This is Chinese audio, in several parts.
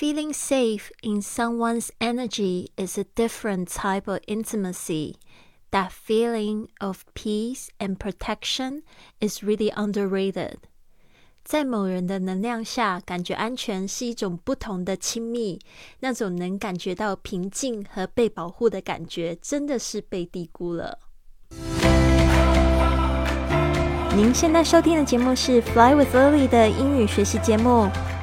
Feeling safe in someone's energy is a different type of intimacy. That feeling of peace and protection is really underrated. 在某人的能量下，感觉安全是一种不同的亲密。那种能感觉到平静和被保护的感觉，真的是被低估了。您现在收听的节目是《Fly with Lily》的英语学习节目。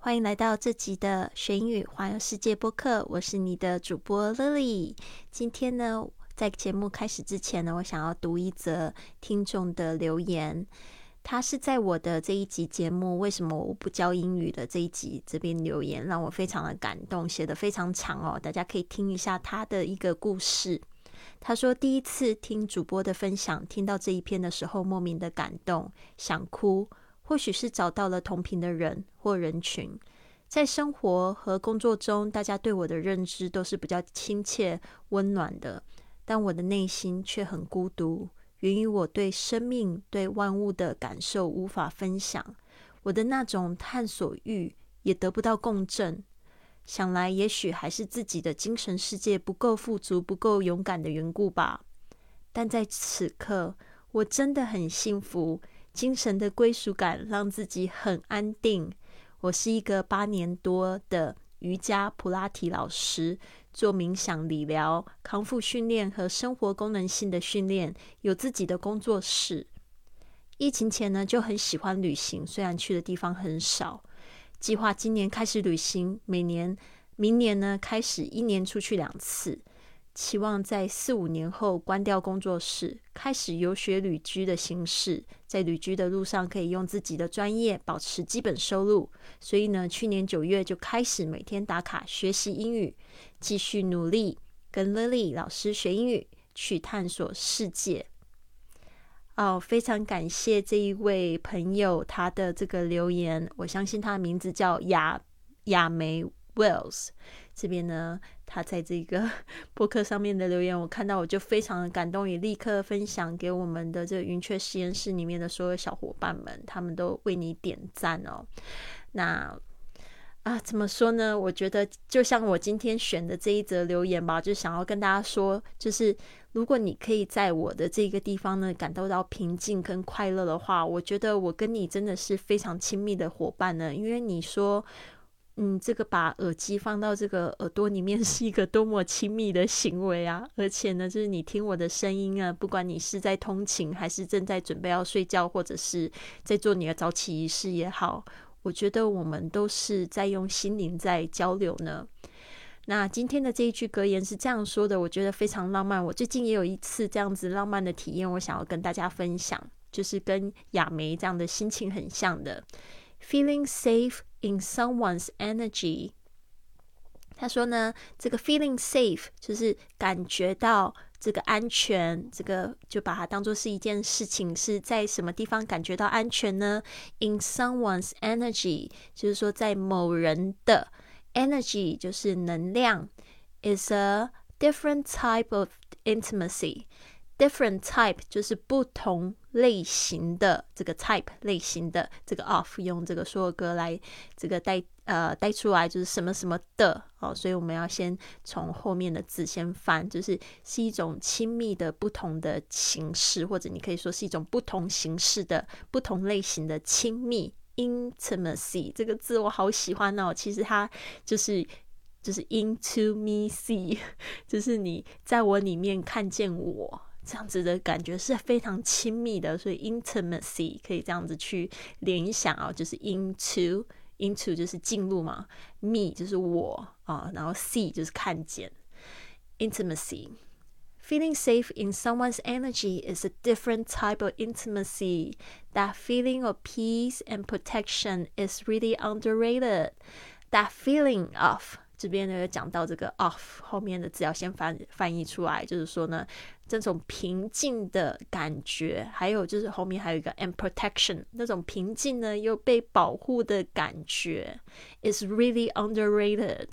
欢迎来到这集的学英语环游世界播客，我是你的主播 Lily。今天呢，在节目开始之前呢，我想要读一则听众的留言。他是在我的这一集节目《为什么我不教英语》的这一集这边留言，让我非常的感动，写的非常长哦，大家可以听一下他的一个故事。他说，第一次听主播的分享，听到这一篇的时候，莫名的感动，想哭。或许是找到了同频的人或人群，在生活和工作中，大家对我的认知都是比较亲切、温暖的，但我的内心却很孤独，源于我对生命、对万物的感受无法分享，我的那种探索欲也得不到共振。想来，也许还是自己的精神世界不够富足、不够勇敢的缘故吧。但在此刻，我真的很幸福。精神的归属感让自己很安定。我是一个八年多的瑜伽普拉提老师，做冥想、理疗、康复训练和生活功能性的训练，有自己的工作室。疫情前呢，就很喜欢旅行，虽然去的地方很少。计划今年开始旅行，每年、明年呢开始一年出去两次。期望在四五年后关掉工作室，开始游学旅居的形式，在旅居的路上可以用自己的专业保持基本收入。所以呢，去年九月就开始每天打卡学习英语，继续努力跟 Lily 老师学英语，去探索世界。哦，非常感谢这一位朋友他的这个留言，我相信他的名字叫亚亚梅 Wells。这边呢，他在这个 博客上面的留言，我看到我就非常的感动，也立刻分享给我们的这个云雀实验室里面的所有小伙伴们，他们都为你点赞哦。那啊，怎么说呢？我觉得就像我今天选的这一则留言吧，就想要跟大家说，就是如果你可以在我的这个地方呢，感受到平静跟快乐的话，我觉得我跟你真的是非常亲密的伙伴呢，因为你说。嗯，这个把耳机放到这个耳朵里面 是一个多么亲密的行为啊！而且呢，就是你听我的声音啊，不管你是在通勤，还是正在准备要睡觉，或者是在做你的早起仪式也好，我觉得我们都是在用心灵在交流呢。那今天的这一句格言是这样说的，我觉得非常浪漫。我最近也有一次这样子浪漫的体验，我想要跟大家分享，就是跟亚梅这样的心情很像的。Feeling safe in someone's energy，他说呢，这个 feeling safe 就是感觉到这个安全，这个就把它当做是一件事情，是在什么地方感觉到安全呢？In someone's energy，就是说在某人的 energy，就是能量，is a different type of intimacy。 Different type 就是不同类型的这个 type 类型的这个 of 用这个所有格来这个带呃带出来就是什么什么的哦，所以我们要先从后面的字先翻，就是是一种亲密的不同的形式，或者你可以说是一种不同形式的不同类型的亲密 intimacy 这个字我好喜欢哦，其实它就是就是 into me see，就是你在我里面看见我。这样子的感觉是非常亲密的，所以 intimacy 可以这样子去联想啊，就是 into into 就是进入嘛，me 就是我啊，然后 see 就是看见 intimacy。Feeling safe in someone's energy is a different type of intimacy. That feeling of peace and protection is really underrated. That feeling of 这边呢有讲到这个 off 后面的字要先翻翻译出来，就是说呢，这种平静的感觉，还有就是后面还有一个 and protection 那种平静呢又被保护的感觉，is really underrated。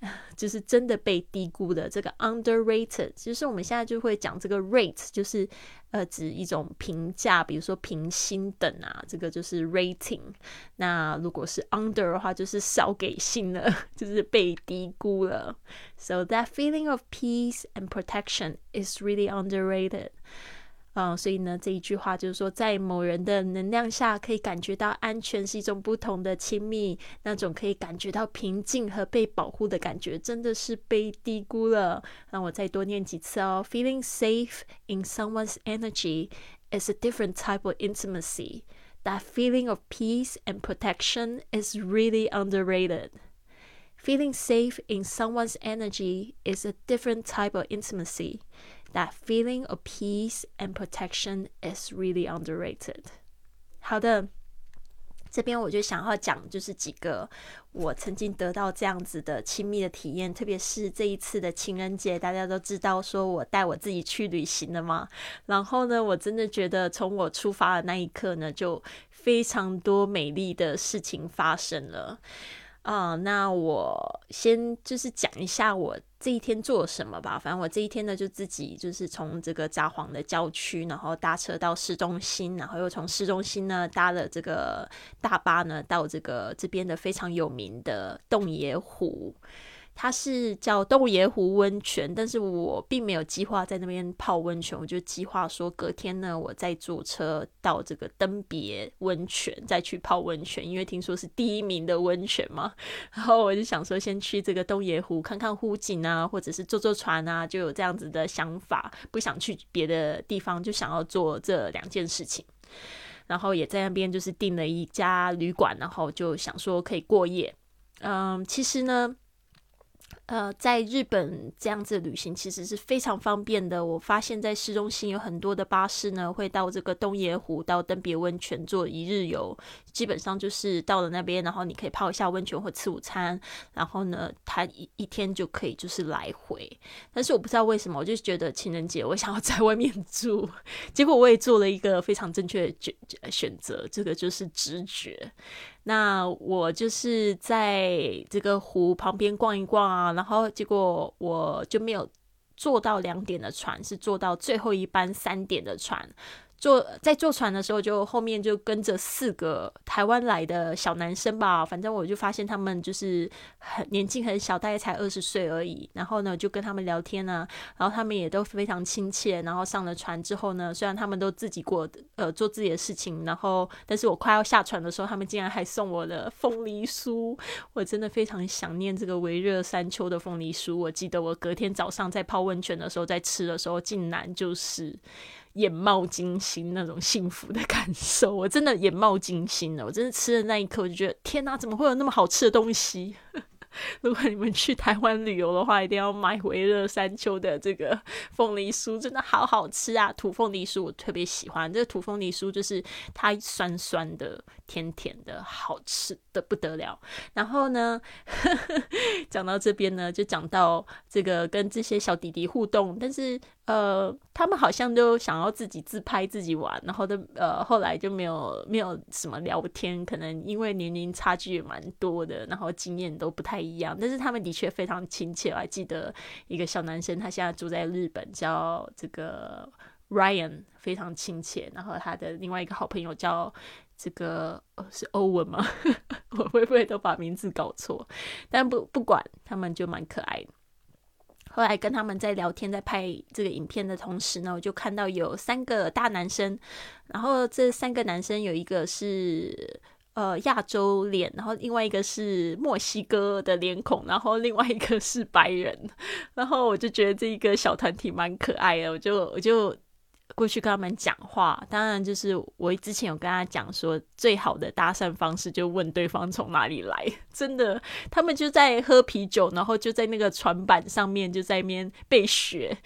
就是真的被低估的这个 underrated，其实我们现在就会讲这个 rate，就是呃指一种评价，比如说评星等啊，这个就是 rating。那如果是 under 的话，就是少给星了，就是被低估了。So that feeling of peace and protection is really underrated. 嗯，所以呢，这一句话就是说，在某人的能量下，可以感觉到安全是一种不同的亲密，那种可以感觉到平静和被保护的感觉，真的是被低估了。让我再多念几次哦。Feeling safe in someone's energy is a different type of intimacy. That feeling of peace and protection is really underrated. Feeling safe in someone's energy is a different type of intimacy. That feeling of peace and protection is really underrated。好的，这边我就想要讲，就是几个我曾经得到这样子的亲密的体验，特别是这一次的情人节，大家都知道说我带我自己去旅行了嘛。然后呢，我真的觉得从我出发的那一刻呢，就非常多美丽的事情发生了。啊，那我先就是讲一下我这一天做了什么吧。反正我这一天呢，就自己就是从这个札幌的郊区，然后搭车到市中心，然后又从市中心呢搭了这个大巴呢到这个这边的非常有名的洞爷湖。它是叫洞爷湖温泉，但是我并没有计划在那边泡温泉，我就计划说隔天呢，我再坐车到这个登别温泉再去泡温泉，因为听说是第一名的温泉嘛。然后我就想说，先去这个洞爷湖看看湖景啊，或者是坐坐船啊，就有这样子的想法，不想去别的地方，就想要做这两件事情。然后也在那边就是订了一家旅馆，然后就想说可以过夜。嗯，其实呢。呃，在日本这样子旅行其实是非常方便的。我发现，在市中心有很多的巴士呢，会到这个东野湖到登别温泉做一日游。基本上就是到了那边，然后你可以泡一下温泉或吃午餐，然后呢，他一一天就可以就是来回。但是我不知道为什么，我就觉得情人节我想要在外面住，结果我也做了一个非常正确的选选择，这个就是直觉。那我就是在这个湖旁边逛一逛啊，然后结果我就没有坐到两点的船，是坐到最后一班三点的船。坐在坐船的时候，就后面就跟着四个台湾来的小男生吧。反正我就发现他们就是很年纪很小，大概才二十岁而已。然后呢，就跟他们聊天呢，然后他们也都非常亲切。然后上了船之后呢，虽然他们都自己过呃做自己的事情，然后但是我快要下船的时候，他们竟然还送我的凤梨酥。我真的非常想念这个微热山丘的凤梨酥。我记得我隔天早上在泡温泉的时候，在吃的时候，竟然就是。眼冒金星那种幸福的感受，我真的眼冒金星了。我真的吃的那一刻，我就觉得天哪，怎么会有那么好吃的东西？如果你们去台湾旅游的话，一定要买回乐山丘的这个凤梨酥，真的好好吃啊！土凤梨酥我特别喜欢，这个土凤梨酥就是它酸酸的、甜甜的，好吃的不得了。然后呢，讲到这边呢，就讲到这个跟这些小弟弟互动，但是呃，他们好像都想要自己自拍自己玩，然后都呃后来就没有没有什么聊天，可能因为年龄差距也蛮多的，然后经验都不太。一样，但是他们的确非常亲切。我还记得一个小男生，他现在住在日本，叫这个 Ryan，非常亲切。然后他的另外一个好朋友叫这个是欧文吗？我会不会都把名字搞错？但不不管，他们就蛮可爱的。后来跟他们在聊天，在拍这个影片的同时呢，我就看到有三个大男生，然后这三个男生有一个是。呃，亚洲脸，然后另外一个是墨西哥的脸孔，然后另外一个是白人，然后我就觉得这一个小团体蛮可爱的，我就我就过去跟他们讲话。当然，就是我之前有跟他讲说，最好的搭讪方式就问对方从哪里来。真的，他们就在喝啤酒，然后就在那个船板上面就在那边被雪。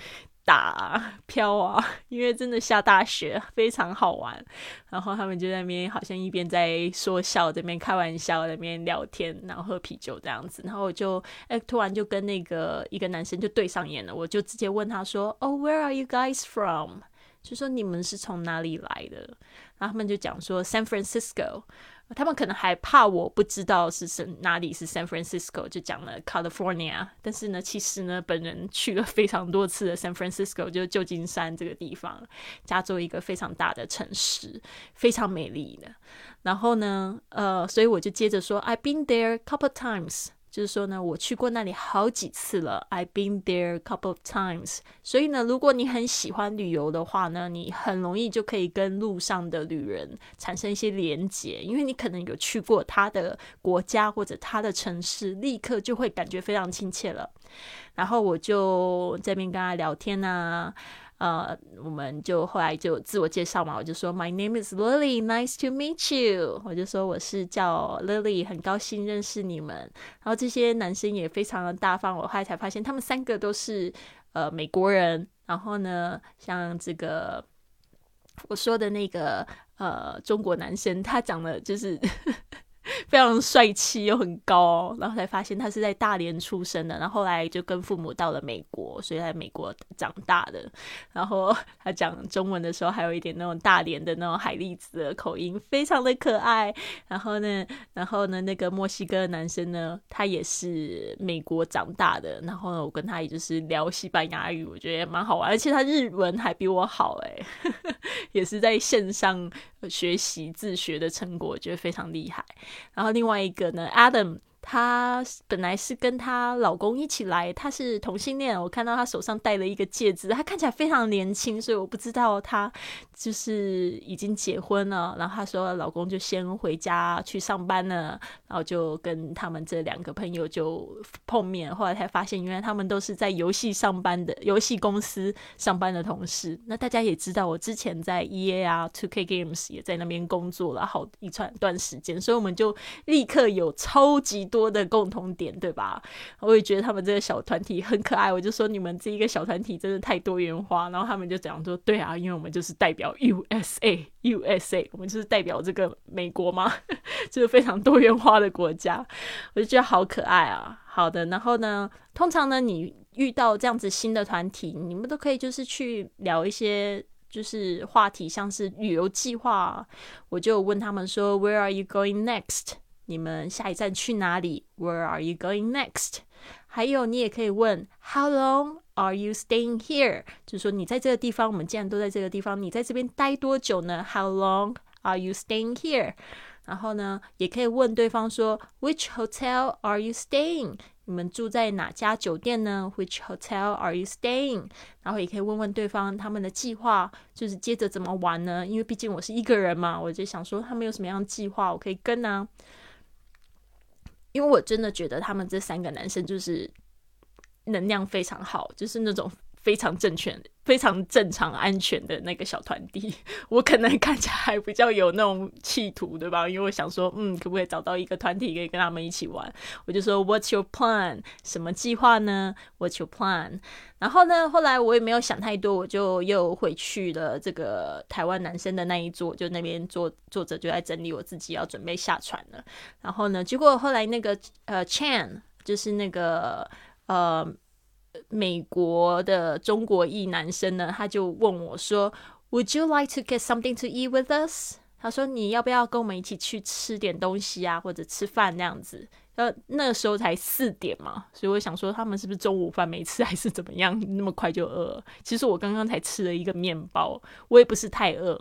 打飘啊，因为真的下大雪，非常好玩。然后他们就在那边好像一边在说笑，这边开玩笑，那边聊天，然后喝啤酒这样子。然后我就哎，突然就跟那个一个男生就对上眼了，我就直接问他说：“Oh, where are you guys from？” 就说你们是从哪里来的？然后他们就讲说 San Francisco。他们可能还怕我不知道是什哪里是 San Francisco，就讲了 California。但是呢，其实呢，本人去了非常多次的 San Francisco，就旧金山这个地方，加州一个非常大的城市，非常美丽的。然后呢，呃，所以我就接着说，I've been there couple times。就是说呢，我去过那里好几次了，I've been there a couple of times。所以呢，如果你很喜欢旅游的话呢，你很容易就可以跟路上的旅人产生一些连结，因为你可能有去过他的国家或者他的城市，立刻就会感觉非常亲切了。然后我就这边跟他聊天啊。呃，我们就后来就自我介绍嘛，我就说 My name is Lily, nice to meet you。我就说我是叫 Lily，很高兴认识你们。然后这些男生也非常的大方，我后来才发现他们三个都是呃美国人。然后呢，像这个我说的那个呃中国男生，他长得就是。非常帅气又很高，然后才发现他是在大连出生的，然后后来就跟父母到了美国，所以在美国长大的。然后他讲中文的时候还有一点那种大连的那种海蛎子的口音，非常的可爱。然后呢，然后呢，那个墨西哥的男生呢，他也是美国长大的。然后呢，我跟他也就是聊西班牙语，我觉得也蛮好玩，而且他日文还比我好哎，也是在线上学习自学的成果，觉得非常厉害。然后另外一个呢，Adam。她本来是跟她老公一起来，她是同性恋。我看到她手上戴了一个戒指，她看起来非常年轻，所以我不知道她就是已经结婚了。然后她说老公就先回家去上班了，然后就跟他们这两个朋友就碰面。后来才发现，原来他们都是在游戏上班的游戏公司上班的同事。那大家也知道，我之前在 EA 啊，Two K Games 也在那边工作了好一串段时间，所以我们就立刻有超级。多的共同点，对吧？我也觉得他们这个小团体很可爱。我就说你们这一个小团体真的太多元化。然后他们就讲说：“对啊，因为我们就是代表 USA，USA，我们就是代表这个美国嘛，就是非常多元化的国家。”我就觉得好可爱啊。好的，然后呢，通常呢，你遇到这样子新的团体，你们都可以就是去聊一些就是话题，像是旅游计划。我就问他们说：“Where are you going next？” 你们下一站去哪里？Where are you going next？还有，你也可以问 How long are you staying here？就是说，你在这个地方，我们既然都在这个地方，你在这边待多久呢？How long are you staying here？然后呢，也可以问对方说 Which hotel are you staying？你们住在哪家酒店呢？Which hotel are you staying？然后也可以问问对方他们的计划，就是接着怎么玩呢？因为毕竟我是一个人嘛，我就想说他们有什么样的计划，我可以跟呢。因为我真的觉得他们这三个男生就是能量非常好，就是那种非常正确。非常正常、安全的那个小团体，我可能看起来还比较有那种企图，对吧？因为我想说，嗯，可不可以找到一个团体可以跟他们一起玩？我就说，What's your plan？什么计划呢？What's your plan？然后呢，后来我也没有想太多，我就又回去了这个台湾男生的那一桌，就那边坐坐着，就在整理我自己要准备下船了。然后呢，结果后来那个呃，Chan，就是那个呃。美国的中国裔男生呢，他就问我说：“Would you like to get something to eat with us？” 他说：“你要不要跟我们一起去吃点东西啊，或者吃饭那样子？”呃，那时候才四点嘛，所以我想说他们是不是中午饭没吃，还是怎么样，那么快就饿？其实我刚刚才吃了一个面包，我也不是太饿。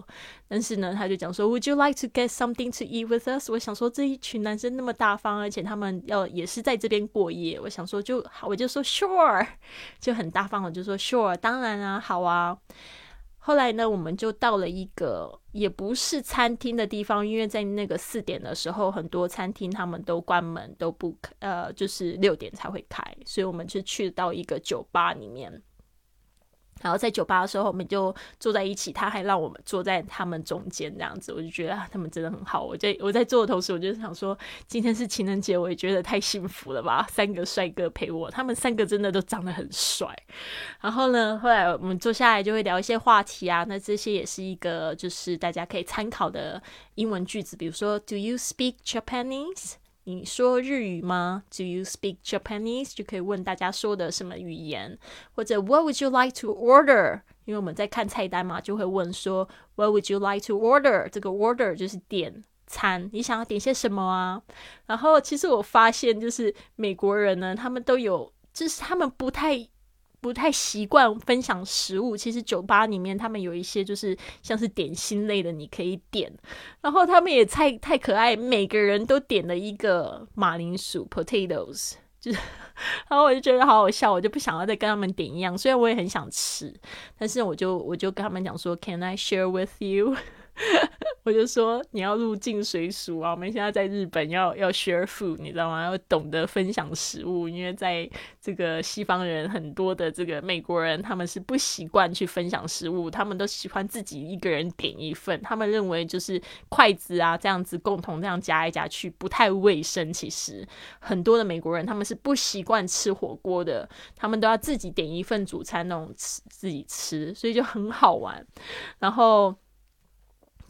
但是呢，他就讲说，Would you like to get something to eat with us？我想说这一群男生那么大方，而且他们要也是在这边过夜，我想说就好，我就说 Sure，就很大方，我就说 Sure，当然啊，好啊。后来呢，我们就到了一个也不是餐厅的地方，因为在那个四点的时候，很多餐厅他们都关门，都不呃，就是六点才会开，所以我们就去到一个酒吧里面。然后在酒吧的时候，我们就坐在一起，他还让我们坐在他们中间这样子，我就觉得他们真的很好。我在我在做的同时，我就想说，今天是情人节，我也觉得太幸福了吧！三个帅哥陪我，他们三个真的都长得很帅。然后呢，后来我们坐下来就会聊一些话题啊，那这些也是一个就是大家可以参考的英文句子，比如说，Do you speak Japanese？你说日语吗？Do you speak Japanese？就可以问大家说的什么语言，或者 What would you like to order？因为我们在看菜单嘛，就会问说 What would you like to order？这个 order 就是点餐，你想要点些什么啊？然后其实我发现，就是美国人呢，他们都有，就是他们不太。不太习惯分享食物，其实酒吧里面他们有一些就是像是点心类的，你可以点。然后他们也太太可爱，每个人都点了一个马铃薯 （potatoes），就是，然后我就觉得好好笑，我就不想要再跟他们点一样。虽然我也很想吃，但是我就我就跟他们讲说：“Can I share with you？” 我就说你要入境随俗啊！我们现在在日本要要 share food，你知道吗？要懂得分享食物，因为在这个西方人很多的这个美国人，他们是不习惯去分享食物，他们都喜欢自己一个人点一份。他们认为就是筷子啊这样子共同这样夹来夹去不太卫生。其实很多的美国人他们是不习惯吃火锅的，他们都要自己点一份主餐那种吃自己吃，所以就很好玩。然后。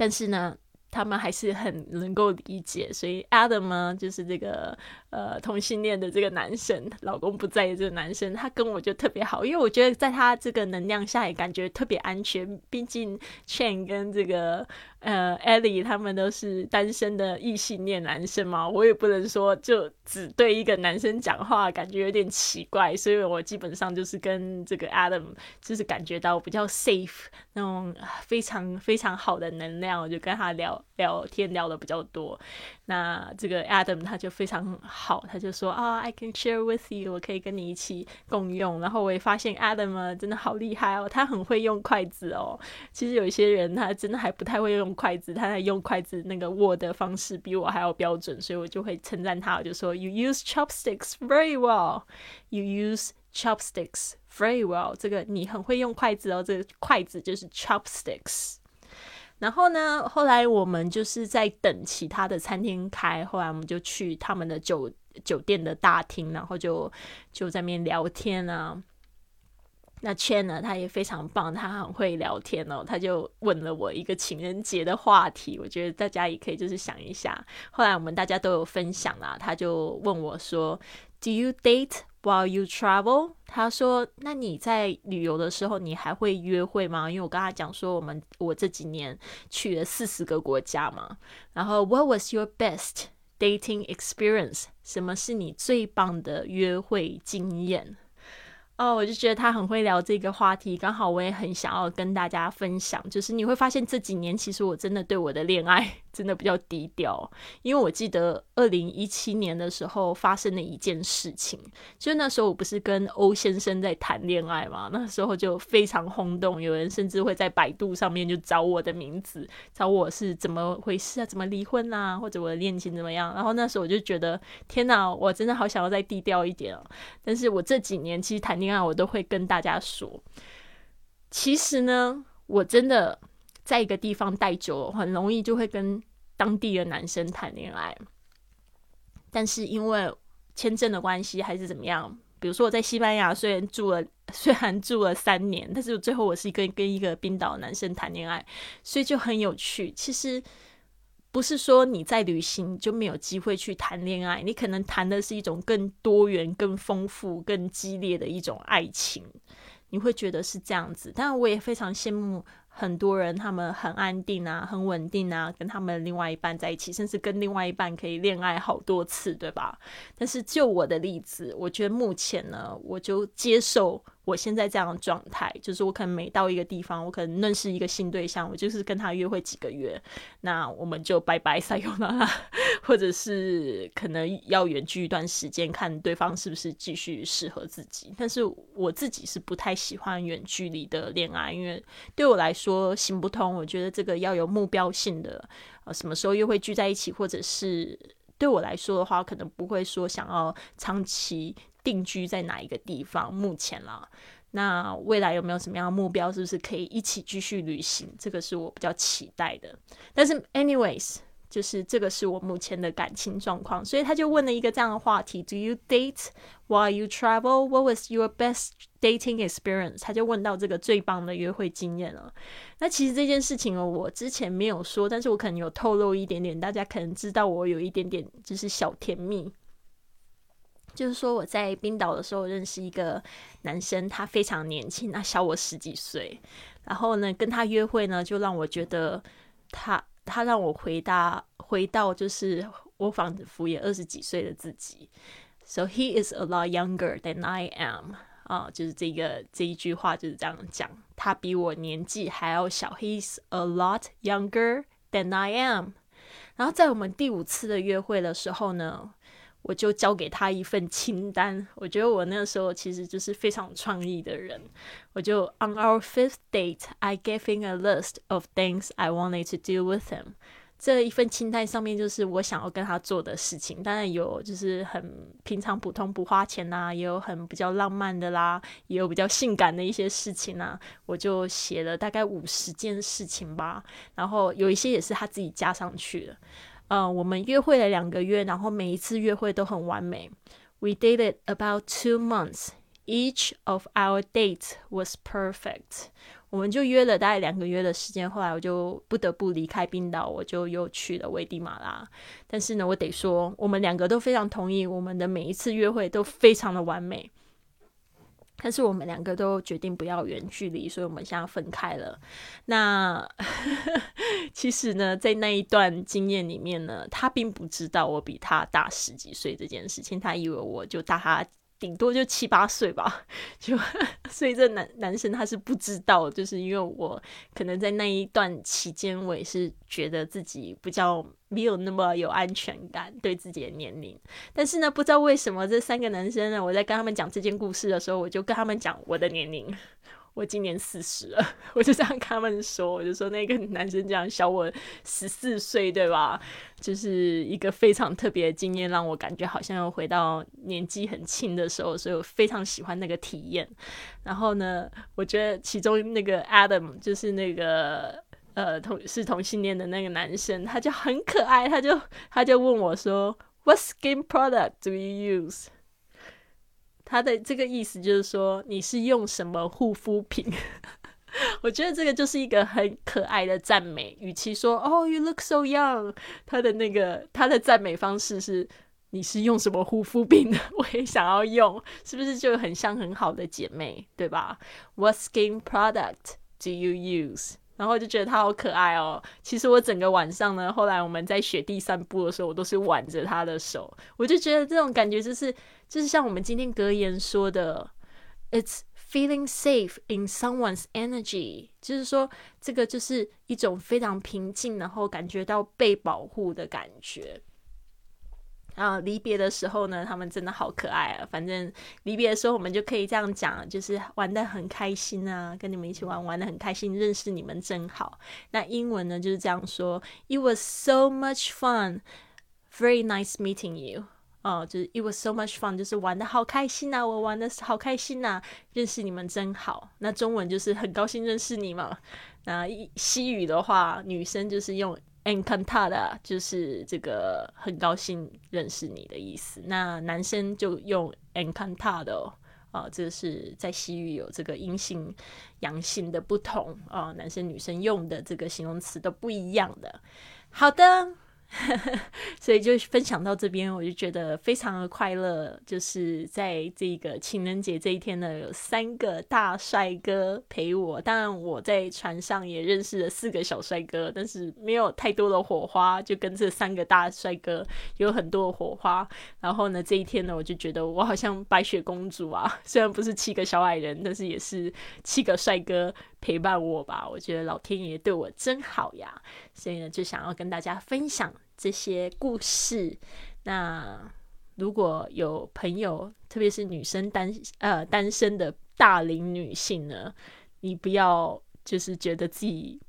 但是呢，他们还是很能够理解，所以 Adam 呢，就是这个。呃，同性恋的这个男生，老公不在的这个男生，他跟我就特别好，因为我觉得在他这个能量下也感觉特别安全。毕竟 Chen 跟这个呃 Ellie 他们都是单身的异性恋男生嘛，我也不能说就只对一个男生讲话，感觉有点奇怪。所以我基本上就是跟这个 Adam 就是感觉到比较 safe 那种非常非常好的能量，我就跟他聊聊天聊的比较多。那这个 Adam 他就非常好，他就说啊，I can share with you，我可以跟你一起共用。然后我也发现 Adam，真的好厉害哦，他很会用筷子哦。其实有一些人他真的还不太会用筷子，他在用筷子那个握的方式比我还要标准，所以我就会称赞他，我就说 You use chopsticks very well. You use chopsticks very well. 这个你很会用筷子哦，这个筷子就是 chopsticks。然后呢？后来我们就是在等其他的餐厅开，后来我们就去他们的酒酒店的大厅，然后就就在那边聊天啊。那 Chen 呢，他也非常棒，他很会聊天哦。他就问了我一个情人节的话题，我觉得大家也可以就是想一下。后来我们大家都有分享啦，他就问我说：“Do you date？” While you travel，他说：“那你在旅游的时候，你还会约会吗？”因为我跟他讲说，我们我这几年去了四十个国家嘛。然后，What was your best dating experience？什么是你最棒的约会经验？哦，我就觉得他很会聊这个话题，刚好我也很想要跟大家分享。就是你会发现这几年，其实我真的对我的恋爱真的比较低调，因为我记得二零一七年的时候发生了一件事情，就那时候我不是跟欧先生在谈恋爱嘛，那时候就非常轰动，有人甚至会在百度上面就找我的名字，找我是怎么回事啊，怎么离婚啊，或者我的恋情怎么样。然后那时候我就觉得，天哪，我真的好想要再低调一点啊！但是我这几年其实谈恋爱。我都会跟大家说，其实呢，我真的在一个地方待久了，很容易就会跟当地的男生谈恋爱。但是因为签证的关系，还是怎么样？比如说我在西班牙，虽然住了，虽然住了三年，但是最后我是一个跟一个冰岛男生谈恋爱，所以就很有趣。其实。不是说你在旅行就没有机会去谈恋爱，你可能谈的是一种更多元、更丰富、更激烈的一种爱情，你会觉得是这样子。但我也非常羡慕。很多人他们很安定啊，很稳定啊，跟他们另外一半在一起，甚至跟另外一半可以恋爱好多次，对吧？但是就我的例子，我觉得目前呢，我就接受我现在这样的状态，就是我可能每到一个地方，我可能认识一个新对象，我就是跟他约会几个月，那我们就拜拜撒由那拉，或者是可能要远距一段时间，看对方是不是继续适合自己。但是我自己是不太喜欢远距离的恋爱，因为对我来说。行不通，我觉得这个要有目标性的，呃，什么时候又会聚在一起，或者是对我来说的话，可能不会说想要长期定居在哪一个地方。目前啦，那未来有没有什么样的目标？是不是可以一起继续旅行？这个是我比较期待的。但是，anyways。就是这个是我目前的感情状况，所以他就问了一个这样的话题：Do you date while you travel? What was your best dating experience？他就问到这个最棒的约会经验了。那其实这件事情哦，我之前没有说，但是我可能有透露一点点，大家可能知道我有一点点就是小甜蜜。就是说我在冰岛的时候认识一个男生，他非常年轻，他小我十几岁。然后呢，跟他约会呢，就让我觉得他。他让我回答，回到就是我仿佛也二十几岁的自己。So he is a lot younger than I am。啊，就是这个这一句话就是这样讲。他比我年纪还要小。He's a lot younger than I am。然后在我们第五次的约会的时候呢。我就交给他一份清单。我觉得我那个时候其实就是非常有创意的人。我就 On our fifth date, I gave him a list of things I wanted to do with him。这一份清单上面就是我想要跟他做的事情。当然有就是很平常普通不花钱呐，也有很比较浪漫的啦，也有比较性感的一些事情啊。我就写了大概五十件事情吧。然后有一些也是他自己加上去的。嗯，我们约会了两个月，然后每一次约会都很完美。We dated about two months. Each of our dates was perfect. 我们就约了大概两个月的时间，后来我就不得不离开冰岛，我就又去了危地马拉。但是呢，我得说，我们两个都非常同意，我们的每一次约会都非常的完美。但是我们两个都决定不要远距离，所以我们现在分开了。那 其实呢，在那一段经验里面呢，他并不知道我比他大十几岁这件事情，他以为我就大他。顶多就七八岁吧，就 所以这男男生他是不知道，就是因为我可能在那一段期间，我也是觉得自己比较没有那么有安全感，对自己的年龄。但是呢，不知道为什么这三个男生呢，我在跟他们讲这件故事的时候，我就跟他们讲我的年龄。我今年四十了，我就这样跟他们说，我就说那个男生这样小我十四岁，对吧？就是一个非常特别的经验，让我感觉好像又回到年纪很轻的时候，所以我非常喜欢那个体验。然后呢，我觉得其中那个 Adam 就是那个呃同是同性恋的那个男生，他就很可爱，他就他就问我说，What skin product do you use？他的这个意思就是说，你是用什么护肤品？我觉得这个就是一个很可爱的赞美。与其说“哦，you look so young”，他的那个他的赞美方式是“你是用什么护肤品的？” 我也想要用，是不是就很像很好的姐妹，对吧？What skin product do you use？然后就觉得他好可爱哦。其实我整个晚上呢，后来我们在雪地散步的时候，我都是挽着他的手。我就觉得这种感觉就是，就是像我们今天格言说的，“It's feeling safe in someone's energy”，就是说这个就是一种非常平静，然后感觉到被保护的感觉。啊，离别的时候呢，他们真的好可爱啊！反正离别的时候，我们就可以这样讲，就是玩的很开心啊，跟你们一起玩，玩的很开心，认识你们真好。那英文呢就是这样说：It was so much fun, very nice meeting you。哦，就是 It was so much fun，就是玩的好开心呐，我玩的好开心呐，认识你们真好。那中文就是很高兴认识你嘛。那西语的话，女生就是用。Encantada 就是这个很高兴认识你的意思。那男生就用 Encantado 啊，这是在西语有这个阴性、阳性的不同啊，男生女生用的这个形容词都不一样的。好的。所以就分享到这边，我就觉得非常的快乐。就是在这个情人节这一天呢，有三个大帅哥陪我。当然，我在船上也认识了四个小帅哥，但是没有太多的火花，就跟这三个大帅哥有很多的火花。然后呢，这一天呢，我就觉得我好像白雪公主啊，虽然不是七个小矮人，但是也是七个帅哥。陪伴我吧，我觉得老天爷对我真好呀，所以呢，就想要跟大家分享这些故事。那如果有朋友，特别是女生单呃单身的大龄女性呢，你不要就是觉得自己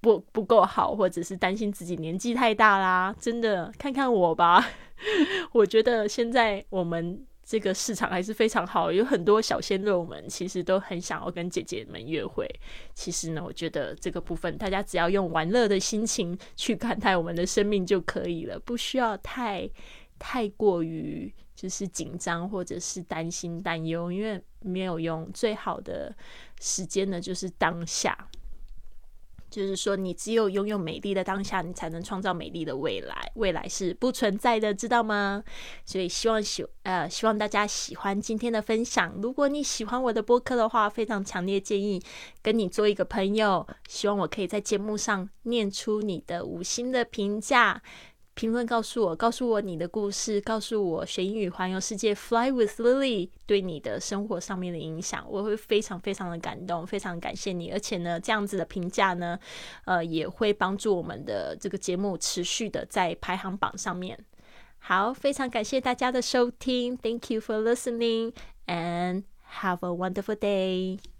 不不够好，或者是担心自己年纪太大啦，真的看看我吧。我觉得现在我们。这个市场还是非常好，有很多小鲜肉们其实都很想要跟姐姐们约会。其实呢，我觉得这个部分大家只要用玩乐的心情去看待我们的生命就可以了，不需要太太过于就是紧张或者是担心担忧，因为没有用。最好的时间呢，就是当下。就是说，你只有拥有美丽的当下，你才能创造美丽的未来。未来是不存在的，知道吗？所以希望喜呃，希望大家喜欢今天的分享。如果你喜欢我的播客的话，非常强烈建议跟你做一个朋友。希望我可以在节目上念出你的五星的评价。评论告诉我，告诉我你的故事，告诉我学英语环游世界，Fly with Lily 对你的生活上面的影响，我会非常非常的感动，非常感谢你。而且呢，这样子的评价呢，呃，也会帮助我们的这个节目持续的在排行榜上面。好，非常感谢大家的收听，Thank you for listening and have a wonderful day.